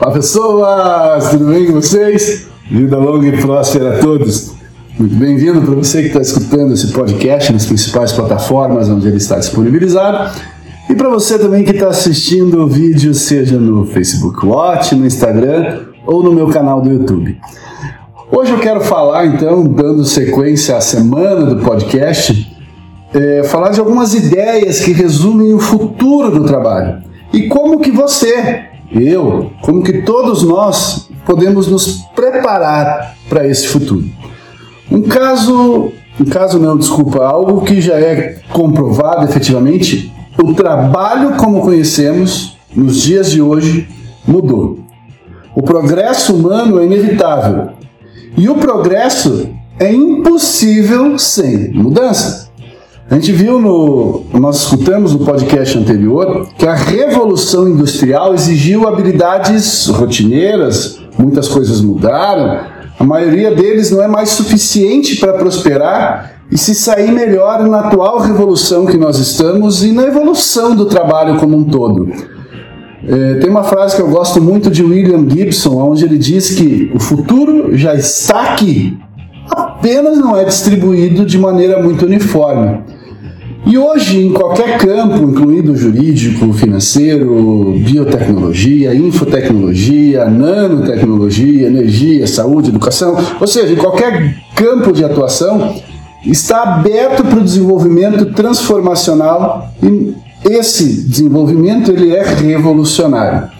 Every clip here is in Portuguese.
Olá pessoas, tudo bem com vocês? Vida longa e próspera a todos. Muito bem-vindo para você que está escutando esse podcast nas principais plataformas onde ele está disponibilizado. E para você também que está assistindo o vídeo, seja no Facebook Watch, no Instagram ou no meu canal do YouTube. Hoje eu quero falar, então, dando sequência à semana do podcast, é, falar de algumas ideias que resumem o futuro do trabalho e como que você, eu, como que todos nós podemos nos preparar para esse futuro. Um caso, um caso não, desculpa, algo que já é comprovado efetivamente, o trabalho como conhecemos nos dias de hoje mudou. O progresso humano é inevitável e o progresso é impossível sem mudança. A gente viu no. Nós escutamos no podcast anterior que a revolução industrial exigiu habilidades rotineiras, muitas coisas mudaram, a maioria deles não é mais suficiente para prosperar e se sair melhor na atual revolução que nós estamos e na evolução do trabalho como um todo. É, tem uma frase que eu gosto muito de William Gibson, onde ele diz que o futuro já está aqui, apenas não é distribuído de maneira muito uniforme. E hoje, em qualquer campo, incluindo jurídico, financeiro, biotecnologia, infotecnologia, nanotecnologia, energia, saúde, educação, ou seja, em qualquer campo de atuação, está aberto para o desenvolvimento transformacional e esse desenvolvimento ele é revolucionário.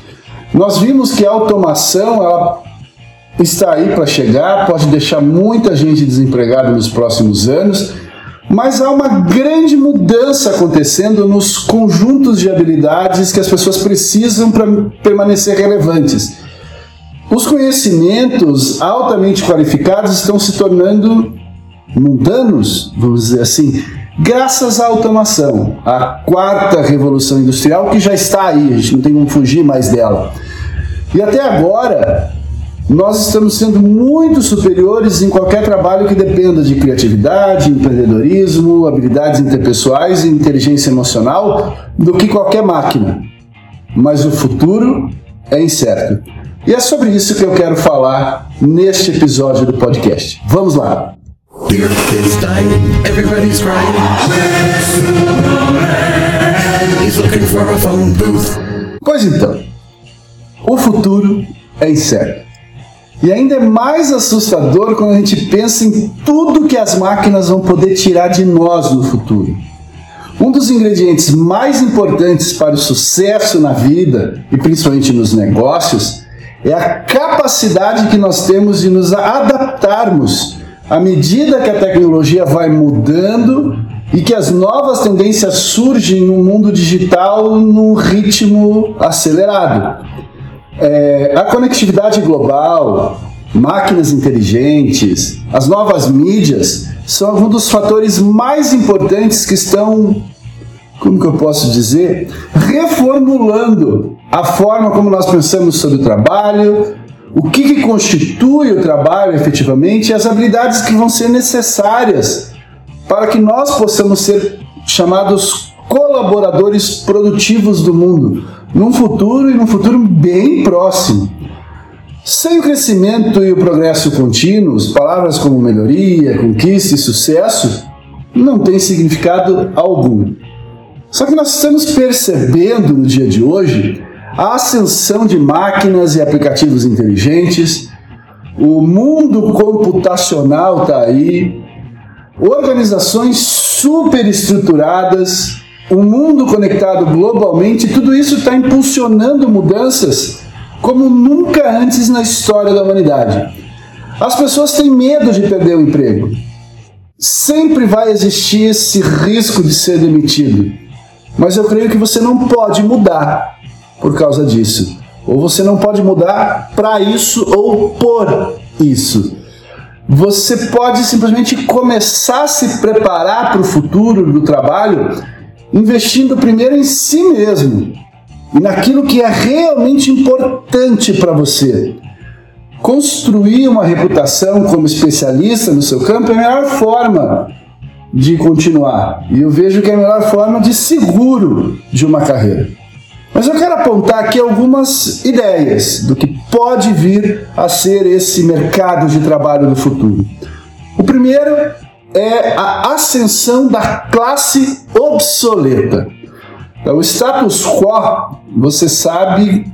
Nós vimos que a automação ela está aí para chegar, pode deixar muita gente desempregada nos próximos anos mas há uma grande mudança acontecendo nos conjuntos de habilidades que as pessoas precisam para permanecer relevantes. Os conhecimentos altamente qualificados estão se tornando mundanos, vamos dizer assim, graças à automação, a quarta revolução industrial que já está aí, a gente não tem como fugir mais dela. E até agora, nós estamos sendo muito superiores em qualquer trabalho que dependa de criatividade, empreendedorismo, habilidades interpessoais e inteligência emocional do que qualquer máquina. Mas o futuro é incerto. E é sobre isso que eu quero falar neste episódio do podcast. Vamos lá! Pois então, o futuro é incerto. E ainda é mais assustador quando a gente pensa em tudo que as máquinas vão poder tirar de nós no futuro. Um dos ingredientes mais importantes para o sucesso na vida e principalmente nos negócios é a capacidade que nós temos de nos adaptarmos à medida que a tecnologia vai mudando e que as novas tendências surgem no mundo digital num ritmo acelerado. É, a conectividade global, máquinas inteligentes, as novas mídias são alguns dos fatores mais importantes que estão, como que eu posso dizer, reformulando a forma como nós pensamos sobre o trabalho, o que, que constitui o trabalho efetivamente e as habilidades que vão ser necessárias para que nós possamos ser chamados colaboradores produtivos do mundo num futuro e num futuro bem próximo. Sem o crescimento e o progresso contínuos, palavras como melhoria, conquista e sucesso não têm significado algum. Só que nós estamos percebendo no dia de hoje a ascensão de máquinas e aplicativos inteligentes, o mundo computacional está aí, organizações super estruturadas o mundo conectado globalmente, tudo isso está impulsionando mudanças como nunca antes na história da humanidade. As pessoas têm medo de perder o emprego. Sempre vai existir esse risco de ser demitido. Mas eu creio que você não pode mudar por causa disso. Ou você não pode mudar para isso ou por isso. Você pode simplesmente começar a se preparar para o futuro do trabalho investindo primeiro em si mesmo e naquilo que é realmente importante para você. Construir uma reputação como especialista no seu campo é a melhor forma de continuar. E eu vejo que é a melhor forma de seguro de uma carreira. Mas eu quero apontar aqui algumas ideias do que pode vir a ser esse mercado de trabalho do futuro. O primeiro é a ascensão da classe obsoleta. Então, o status quo, você sabe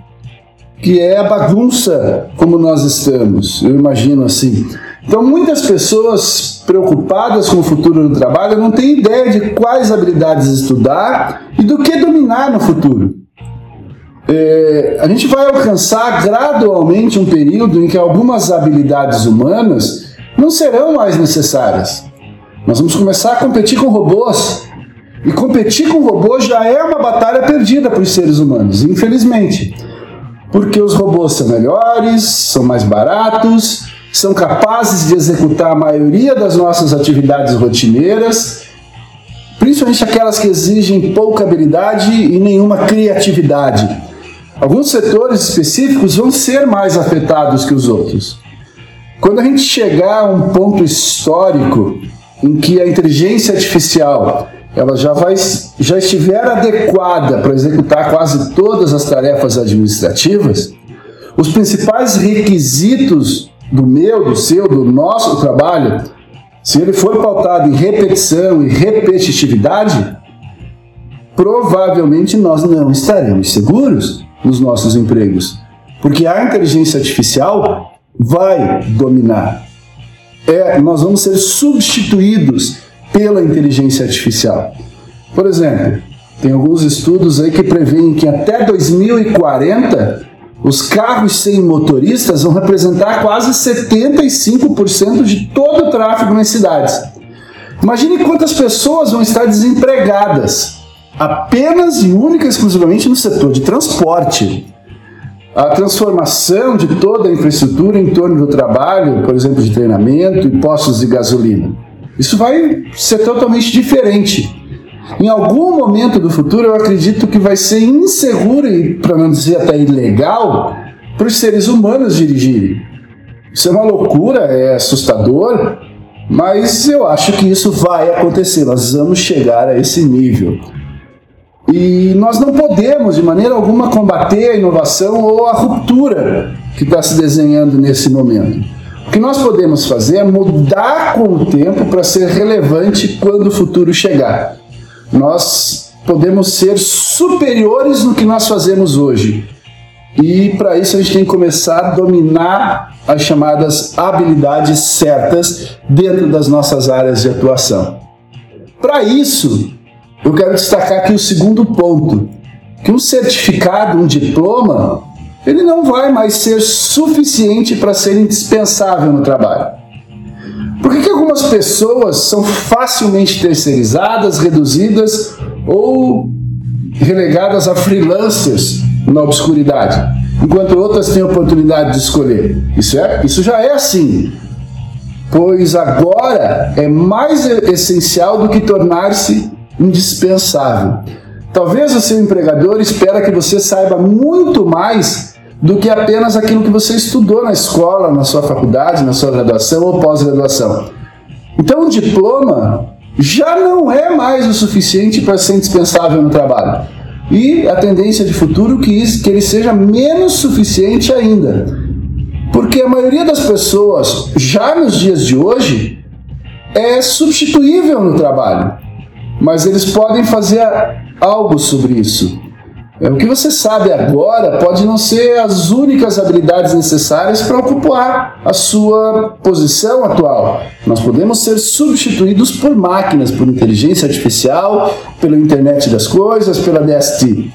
que é a bagunça como nós estamos, eu imagino assim. Então, muitas pessoas preocupadas com o futuro do trabalho não têm ideia de quais habilidades estudar e do que dominar no futuro. É, a gente vai alcançar gradualmente um período em que algumas habilidades humanas não serão mais necessárias. Nós vamos começar a competir com robôs. E competir com robôs já é uma batalha perdida para os seres humanos, infelizmente. Porque os robôs são melhores, são mais baratos, são capazes de executar a maioria das nossas atividades rotineiras, principalmente aquelas que exigem pouca habilidade e nenhuma criatividade. Alguns setores específicos vão ser mais afetados que os outros. Quando a gente chegar a um ponto histórico em que a inteligência artificial ela já, vai, já estiver adequada para executar quase todas as tarefas administrativas, os principais requisitos do meu, do seu, do nosso trabalho, se ele for pautado em repetição e repetitividade, provavelmente nós não estaremos seguros nos nossos empregos, porque a inteligência artificial vai dominar é, nós vamos ser substituídos pela inteligência artificial. Por exemplo, tem alguns estudos aí que preveem que até 2040 os carros sem motoristas vão representar quase 75% de todo o tráfego nas cidades. Imagine quantas pessoas vão estar desempregadas apenas e única e exclusivamente no setor de transporte a transformação de toda a infraestrutura em torno do trabalho, por exemplo, de treinamento e postos de gasolina. Isso vai ser totalmente diferente. Em algum momento do futuro, eu acredito que vai ser inseguro e, para não dizer até ilegal, para os seres humanos dirigirem. Isso é uma loucura, é assustador, mas eu acho que isso vai acontecer. Nós vamos chegar a esse nível. E nós não podemos, de maneira alguma, combater a inovação ou a ruptura que está se desenhando nesse momento. O que nós podemos fazer é mudar com o tempo para ser relevante quando o futuro chegar. Nós podemos ser superiores no que nós fazemos hoje. E para isso a gente tem que começar a dominar as chamadas habilidades certas dentro das nossas áreas de atuação. Para isso, eu quero destacar aqui o segundo ponto, que um certificado, um diploma, ele não vai mais ser suficiente para ser indispensável no trabalho. Por que, que algumas pessoas são facilmente terceirizadas, reduzidas ou relegadas a freelancers na obscuridade, enquanto outras têm a oportunidade de escolher? Isso, é, isso já é assim. Pois agora é mais essencial do que tornar-se indispensável. Talvez o seu empregador espera que você saiba muito mais do que apenas aquilo que você estudou na escola, na sua faculdade, na sua graduação ou pós-graduação. Então, o diploma já não é mais o suficiente para ser indispensável no trabalho. E a tendência de futuro que, isso, que ele seja menos suficiente ainda. Porque a maioria das pessoas, já nos dias de hoje, é substituível no trabalho mas eles podem fazer algo sobre isso. É, o que você sabe agora pode não ser as únicas habilidades necessárias para ocupar a sua posição atual. Nós podemos ser substituídos por máquinas, por inteligência artificial, pela internet das coisas, pela DST.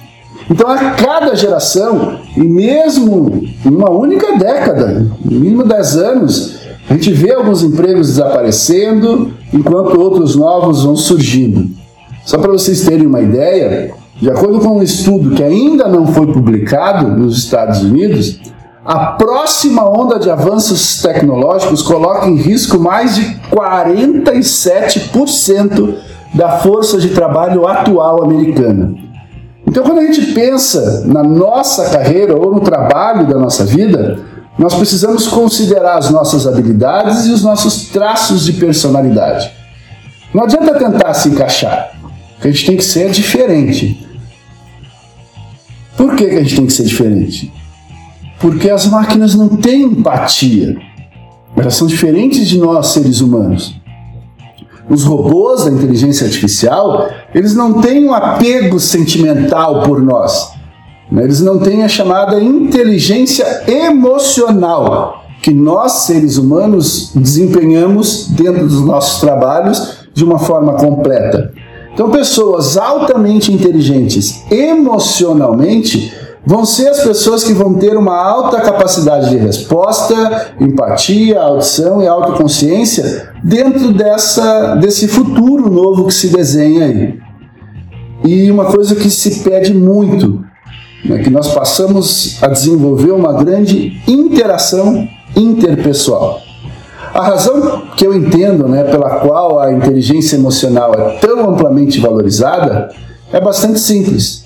Então, a cada geração, e mesmo em uma única década, no mínimo 10 anos, a gente vê alguns empregos desaparecendo, enquanto outros novos vão surgindo. Só para vocês terem uma ideia, de acordo com um estudo que ainda não foi publicado nos Estados Unidos, a próxima onda de avanços tecnológicos coloca em risco mais de 47% da força de trabalho atual americana. Então, quando a gente pensa na nossa carreira ou no trabalho da nossa vida, nós precisamos considerar as nossas habilidades e os nossos traços de personalidade. Não adianta tentar se encaixar, a gente tem que ser diferente. Por que, que a gente tem que ser diferente? Porque as máquinas não têm empatia. Elas são diferentes de nós, seres humanos. Os robôs da inteligência artificial, eles não têm um apego sentimental por nós. Eles não têm a chamada inteligência emocional que nós, seres humanos, desempenhamos dentro dos nossos trabalhos de uma forma completa. Então, pessoas altamente inteligentes emocionalmente vão ser as pessoas que vão ter uma alta capacidade de resposta, empatia, audição e autoconsciência dentro dessa, desse futuro novo que se desenha aí. E uma coisa que se pede muito, né, que nós passamos a desenvolver uma grande interação interpessoal. A razão que eu entendo né, pela qual a inteligência emocional é tão amplamente valorizada é bastante simples.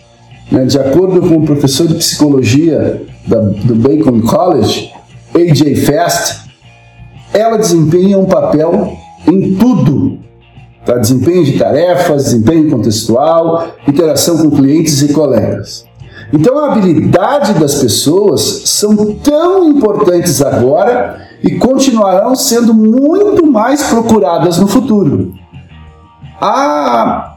Né? De acordo com o professor de psicologia da, do Bacon College, A.J. Fast, ela desempenha um papel em tudo. Tá? Desempenho de tarefas, desempenho contextual, interação com clientes e colegas. Então a habilidade das pessoas são tão importantes agora e continuarão sendo muito mais procuradas no futuro. A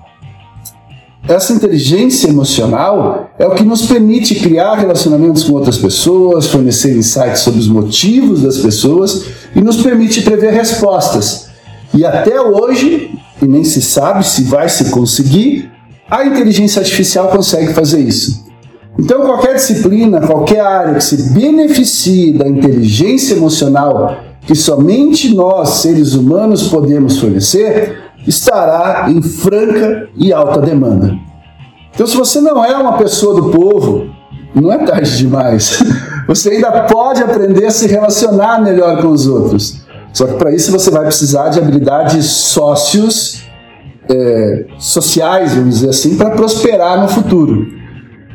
essa inteligência emocional é o que nos permite criar relacionamentos com outras pessoas, fornecer insights sobre os motivos das pessoas e nos permite prever respostas. E até hoje, e nem se sabe se vai se conseguir, a inteligência artificial consegue fazer isso. Então, qualquer disciplina, qualquer área que se beneficie da inteligência emocional que somente nós, seres humanos, podemos fornecer, estará em franca e alta demanda. Então, se você não é uma pessoa do povo, não é tarde demais. Você ainda pode aprender a se relacionar melhor com os outros. Só que para isso você vai precisar de habilidades sócios, é, sociais, vamos dizer assim, para prosperar no futuro.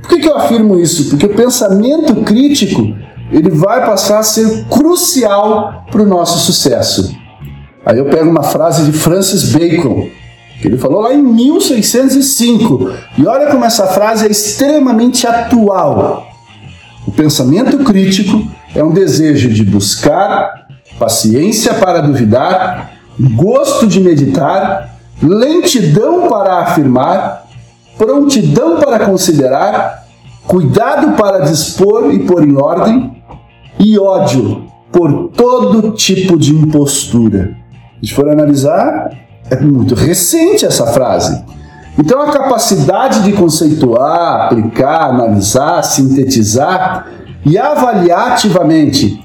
Por que, que eu afirmo isso? Porque o pensamento crítico ele vai passar a ser crucial para o nosso sucesso. Aí eu pego uma frase de Francis Bacon, que ele falou lá em 1605, e olha como essa frase é extremamente atual. O pensamento crítico é um desejo de buscar, paciência para duvidar, gosto de meditar, lentidão para afirmar, prontidão para considerar, cuidado para dispor e pôr em ordem, e ódio por todo tipo de impostura. Se for analisar, é muito recente essa frase. Então, a capacidade de conceituar, aplicar, analisar, sintetizar e avaliar ativamente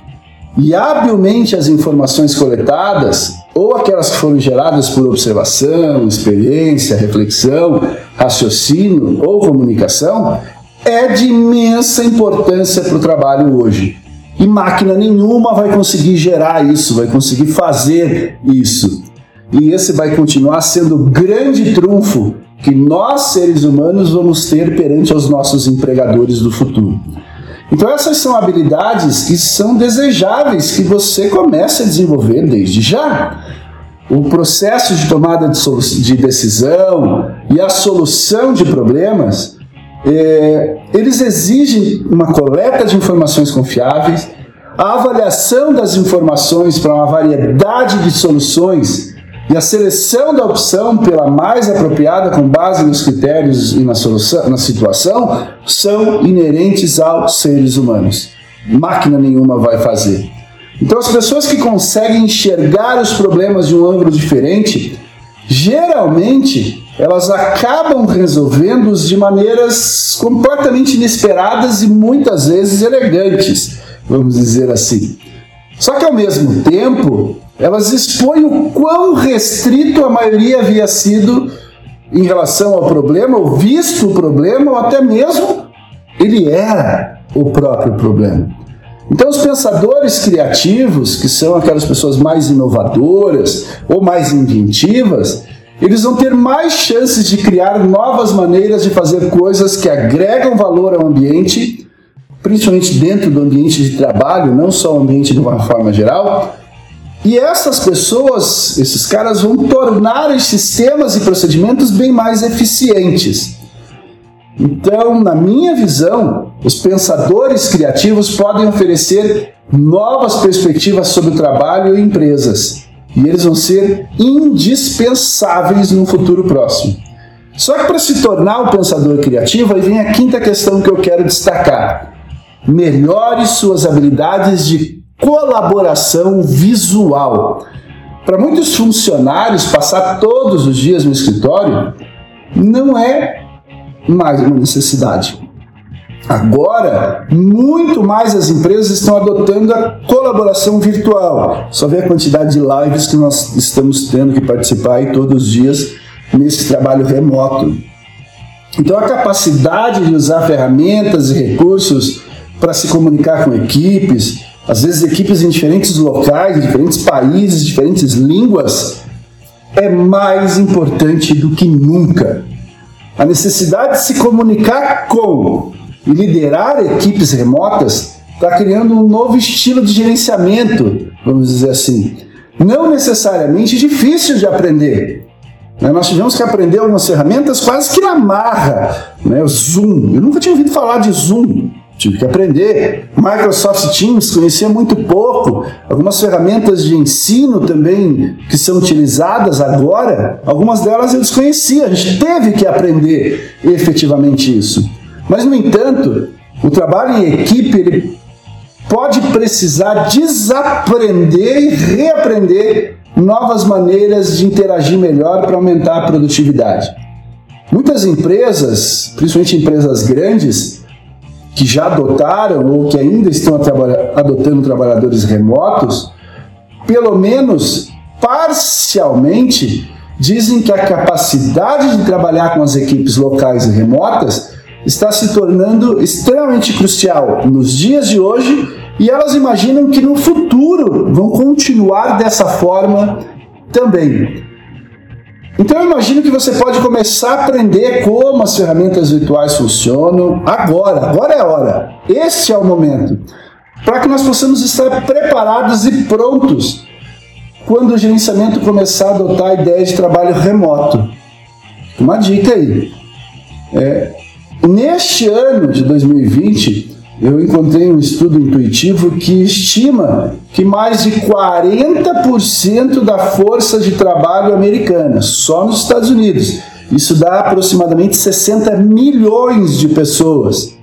e habilmente as informações coletadas, ou aquelas que foram geradas por observação, experiência, reflexão, raciocínio ou comunicação, é de imensa importância para o trabalho hoje. E máquina nenhuma vai conseguir gerar isso, vai conseguir fazer isso. E esse vai continuar sendo o grande trunfo que nós, seres humanos, vamos ter perante os nossos empregadores do futuro. Então, essas são habilidades que são desejáveis que você comece a desenvolver desde já. O processo de tomada de, de decisão e a solução de problemas, é, eles exigem uma coleta de informações confiáveis, a avaliação das informações para uma variedade de soluções e a seleção da opção pela mais apropriada com base nos critérios e na, solução, na situação são inerentes aos seres humanos. Máquina nenhuma vai fazer. Então, as pessoas que conseguem enxergar os problemas de um ângulo diferente, geralmente elas acabam resolvendo-os de maneiras completamente inesperadas e muitas vezes elegantes, vamos dizer assim. Só que ao mesmo tempo, elas expõem o quão restrito a maioria havia sido em relação ao problema, ou visto o problema, ou até mesmo ele era o próprio problema. Então, os pensadores criativos, que são aquelas pessoas mais inovadoras ou mais inventivas, eles vão ter mais chances de criar novas maneiras de fazer coisas que agregam valor ao ambiente, principalmente dentro do ambiente de trabalho, não só o ambiente de uma forma geral, e essas pessoas, esses caras vão tornar os sistemas e procedimentos bem mais eficientes. Então, na minha visão, os pensadores criativos podem oferecer novas perspectivas sobre o trabalho e empresas, e eles vão ser indispensáveis no futuro próximo. Só que para se tornar um pensador criativo, aí vem a quinta questão que eu quero destacar. Melhore suas habilidades de colaboração visual. Para muitos funcionários, passar todos os dias no escritório não é mais uma necessidade. Agora, muito mais as empresas estão adotando a colaboração virtual. Só vê a quantidade de lives que nós estamos tendo que participar aí todos os dias nesse trabalho remoto. Então, a capacidade de usar ferramentas e recursos para se comunicar com equipes, às vezes equipes em diferentes locais, diferentes países, diferentes línguas, é mais importante do que nunca. A necessidade de se comunicar com e liderar equipes remotas está criando um novo estilo de gerenciamento, vamos dizer assim. Não necessariamente difícil de aprender. Né? Nós tivemos que aprender algumas ferramentas quase que na marra. Né? O Zoom. Eu nunca tinha ouvido falar de Zoom. Tive que aprender. Microsoft Teams conhecia muito pouco. Algumas ferramentas de ensino também que são utilizadas agora, algumas delas eu desconhecia. A gente teve que aprender efetivamente isso. Mas, no entanto, o trabalho em equipe ele pode precisar desaprender e reaprender novas maneiras de interagir melhor para aumentar a produtividade. Muitas empresas, principalmente empresas grandes, que já adotaram ou que ainda estão adotando trabalhadores remotos, pelo menos parcialmente, dizem que a capacidade de trabalhar com as equipes locais e remotas está se tornando extremamente crucial nos dias de hoje e elas imaginam que no futuro vão continuar dessa forma também. Então eu imagino que você pode começar a aprender como as ferramentas virtuais funcionam agora. Agora é a hora. Este é o momento. Para que nós possamos estar preparados e prontos quando o gerenciamento começar a adotar a ideia de trabalho remoto. Uma dica aí. É, neste ano de 2020, eu encontrei um estudo intuitivo que estima que mais de 40% da força de trabalho americana, só nos Estados Unidos, isso dá aproximadamente 60 milhões de pessoas,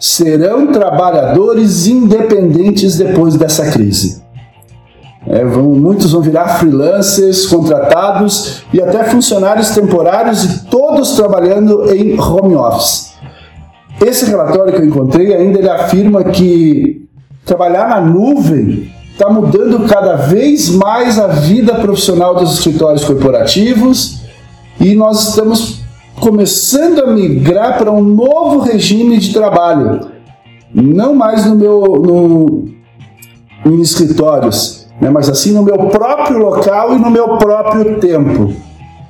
serão trabalhadores independentes depois dessa crise. É, vão, muitos vão virar freelancers, contratados e até funcionários temporários e todos trabalhando em home office. Esse relatório que eu encontrei ainda ele afirma que trabalhar na nuvem está mudando cada vez mais a vida profissional dos escritórios corporativos e nós estamos começando a migrar para um novo regime de trabalho, não mais no meu no, em escritórios, né, mas assim no meu próprio local e no meu próprio tempo.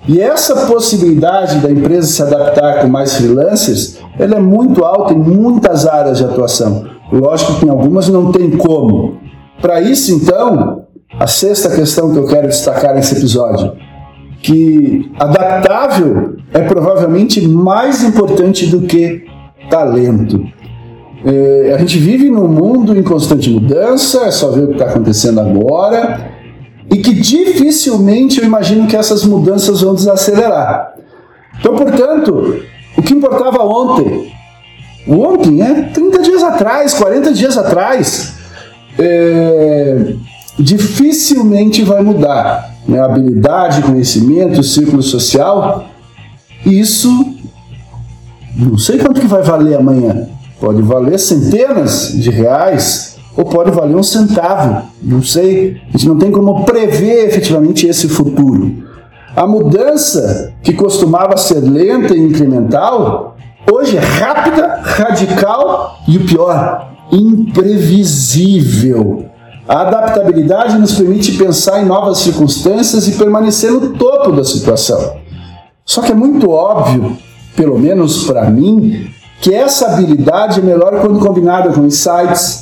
E essa possibilidade da empresa se adaptar com mais freelancers, ela é muito alta em muitas áreas de atuação. Lógico que em algumas não tem como. Para isso, então, a sexta questão que eu quero destacar nesse episódio, que adaptável é provavelmente mais importante do que talento. É, a gente vive num mundo em constante mudança, é só ver o que está acontecendo agora e que dificilmente eu imagino que essas mudanças vão desacelerar. Então, portanto, o que importava ontem, ontem, é 30 dias atrás, 40 dias atrás, é, dificilmente vai mudar. Né? Habilidade, conhecimento, círculo social, isso não sei quanto que vai valer amanhã. Pode valer centenas de reais, ou pode valer um centavo, não sei. A gente não tem como prever efetivamente esse futuro. A mudança, que costumava ser lenta e incremental, hoje é rápida, radical e o pior, imprevisível. A adaptabilidade nos permite pensar em novas circunstâncias e permanecer no topo da situação. Só que é muito óbvio, pelo menos para mim, que essa habilidade é melhor quando combinada com insights,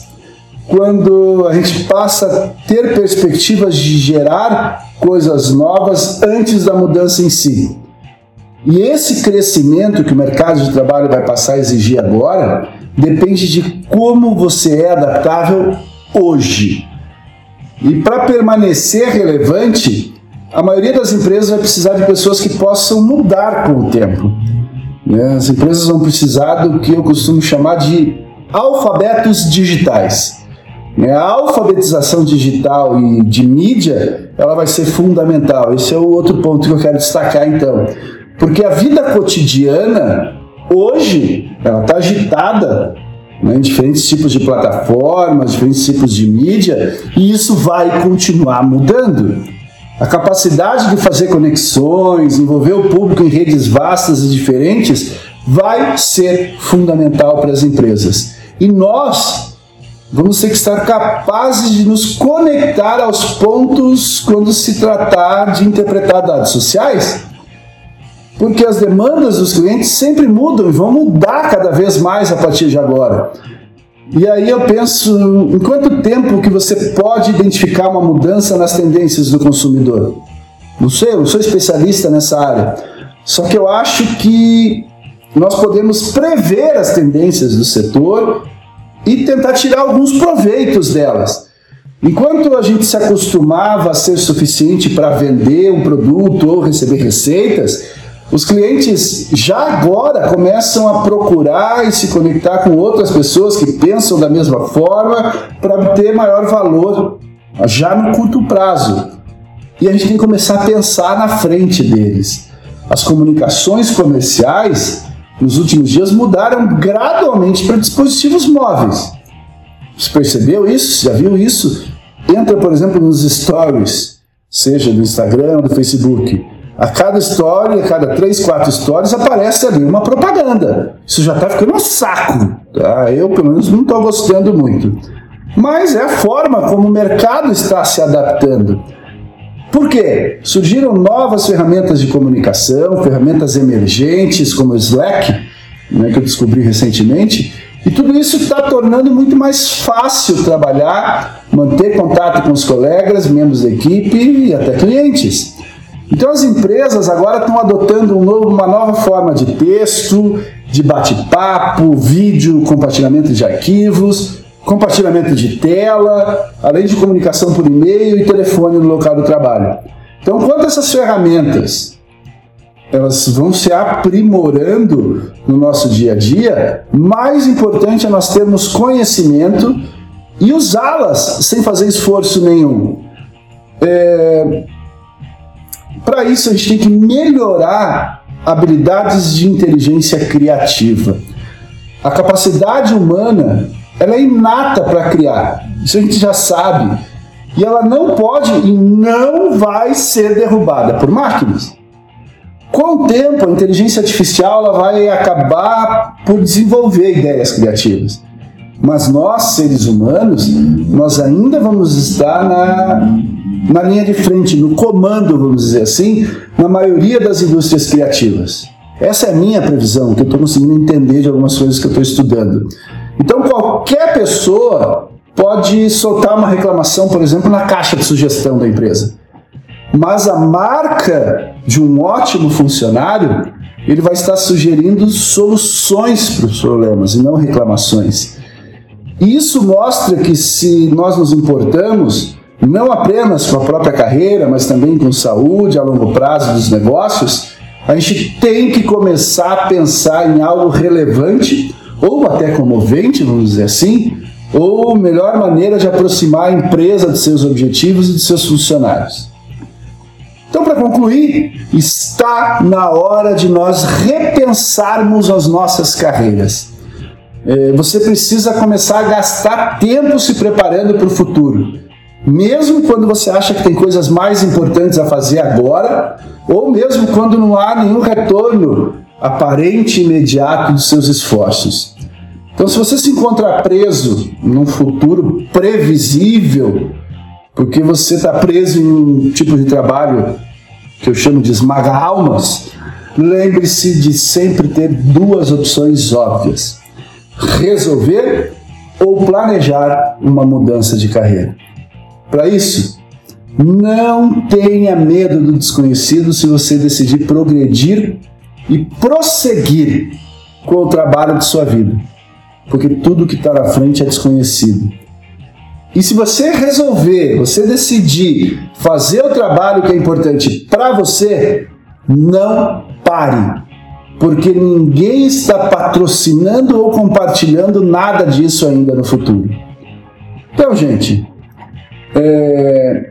quando a gente passa a ter perspectivas de gerar coisas novas antes da mudança em si. E esse crescimento que o mercado de trabalho vai passar a exigir agora depende de como você é adaptável hoje. E para permanecer relevante, a maioria das empresas vai precisar de pessoas que possam mudar com o tempo. Né? As empresas vão precisar do que eu costumo chamar de alfabetos digitais. Né? A alfabetização digital e de mídia ela vai ser fundamental. Esse é o outro ponto que eu quero destacar então. Porque a vida cotidiana, hoje, ela está agitada né, em diferentes tipos de plataformas, diferentes tipos de mídia, e isso vai continuar mudando. A capacidade de fazer conexões, envolver o público em redes vastas e diferentes, vai ser fundamental para as empresas. E nós vamos ter que estar capazes de nos conectar aos pontos quando se tratar de interpretar dados sociais porque as demandas dos clientes sempre mudam e vão mudar cada vez mais a partir de agora. E aí eu penso, em quanto tempo que você pode identificar uma mudança nas tendências do consumidor? Não sei, eu não sou especialista nessa área. Só que eu acho que nós podemos prever as tendências do setor e tentar tirar alguns proveitos delas. Enquanto a gente se acostumava a ser suficiente para vender um produto ou receber receitas, os clientes já agora começam a procurar e se conectar com outras pessoas que pensam da mesma forma para obter maior valor já no curto prazo. E a gente tem que começar a pensar na frente deles. As comunicações comerciais nos últimos dias mudaram gradualmente para dispositivos móveis. Você percebeu isso? Já viu isso? Entra, por exemplo, nos stories, seja do Instagram ou do Facebook a cada história, a cada três, quatro histórias, aparece ali uma propaganda. Isso já está ficando um saco. Tá? Eu, pelo menos, não estou gostando muito. Mas é a forma como o mercado está se adaptando. Por quê? Surgiram novas ferramentas de comunicação, ferramentas emergentes, como o Slack, né, que eu descobri recentemente, e tudo isso está tornando muito mais fácil trabalhar, manter contato com os colegas, membros da equipe e até clientes. Então as empresas agora estão adotando um novo, uma nova forma de texto, de bate-papo, vídeo, compartilhamento de arquivos, compartilhamento de tela, além de comunicação por e-mail e telefone no local do trabalho. Então, quanto essas ferramentas elas vão se aprimorando no nosso dia a dia, mais importante é nós termos conhecimento e usá-las sem fazer esforço nenhum. É, para isso, a gente tem que melhorar habilidades de inteligência criativa. A capacidade humana ela é inata para criar, isso a gente já sabe. E ela não pode e não vai ser derrubada por máquinas. Com o tempo, a inteligência artificial ela vai acabar por desenvolver ideias criativas. Mas nós, seres humanos, nós ainda vamos estar na, na linha de frente, no comando, vamos dizer assim, na maioria das indústrias criativas. Essa é a minha previsão, que eu estou conseguindo entender de algumas coisas que eu estou estudando. Então, qualquer pessoa pode soltar uma reclamação, por exemplo, na caixa de sugestão da empresa. Mas a marca de um ótimo funcionário, ele vai estar sugerindo soluções para os problemas e não reclamações. Isso mostra que se nós nos importamos, não apenas com a própria carreira, mas também com saúde a longo prazo dos negócios, a gente tem que começar a pensar em algo relevante ou até comovente, vamos dizer assim, ou melhor maneira de aproximar a empresa de seus objetivos e de seus funcionários. Então, para concluir, está na hora de nós repensarmos as nossas carreiras. É, você precisa começar a gastar tempo se preparando para o futuro mesmo quando você acha que tem coisas mais importantes a fazer agora, ou mesmo quando não há nenhum retorno aparente e imediato dos seus esforços. Então, se você se encontra preso num futuro previsível, porque você está preso em um tipo de trabalho que eu chamo de esmaga-almas, lembre-se de sempre ter duas opções óbvias: resolver ou planejar uma mudança de carreira. Para isso, não tenha medo do desconhecido se você decidir progredir e prosseguir com o trabalho de sua vida, porque tudo que está na frente é desconhecido. E se você resolver, você decidir fazer o trabalho que é importante para você, não pare, porque ninguém está patrocinando ou compartilhando nada disso ainda no futuro. Então, gente, é...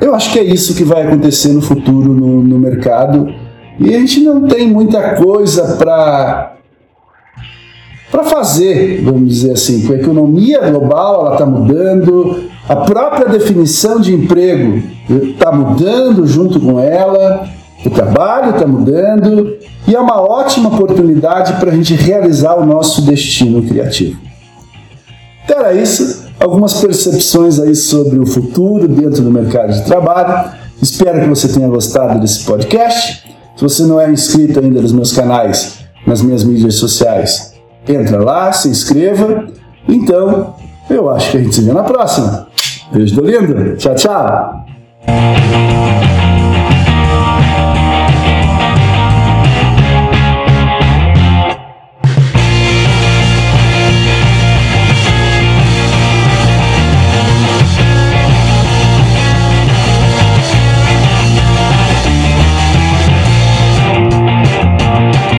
eu acho que é isso que vai acontecer no futuro no, no mercado e a gente não tem muita coisa para para fazer, vamos dizer assim, a economia global, ela está mudando, a própria definição de emprego está mudando junto com ela, o trabalho está mudando e é uma ótima oportunidade para a gente realizar o nosso destino criativo. Então era isso, algumas percepções aí sobre o futuro dentro do mercado de trabalho. Espero que você tenha gostado desse podcast. Se você não é inscrito ainda nos meus canais, nas minhas mídias sociais, Entra lá, se inscreva. Então, eu acho que a gente se vê na próxima. Beijo do lindo. Tchau, tchau.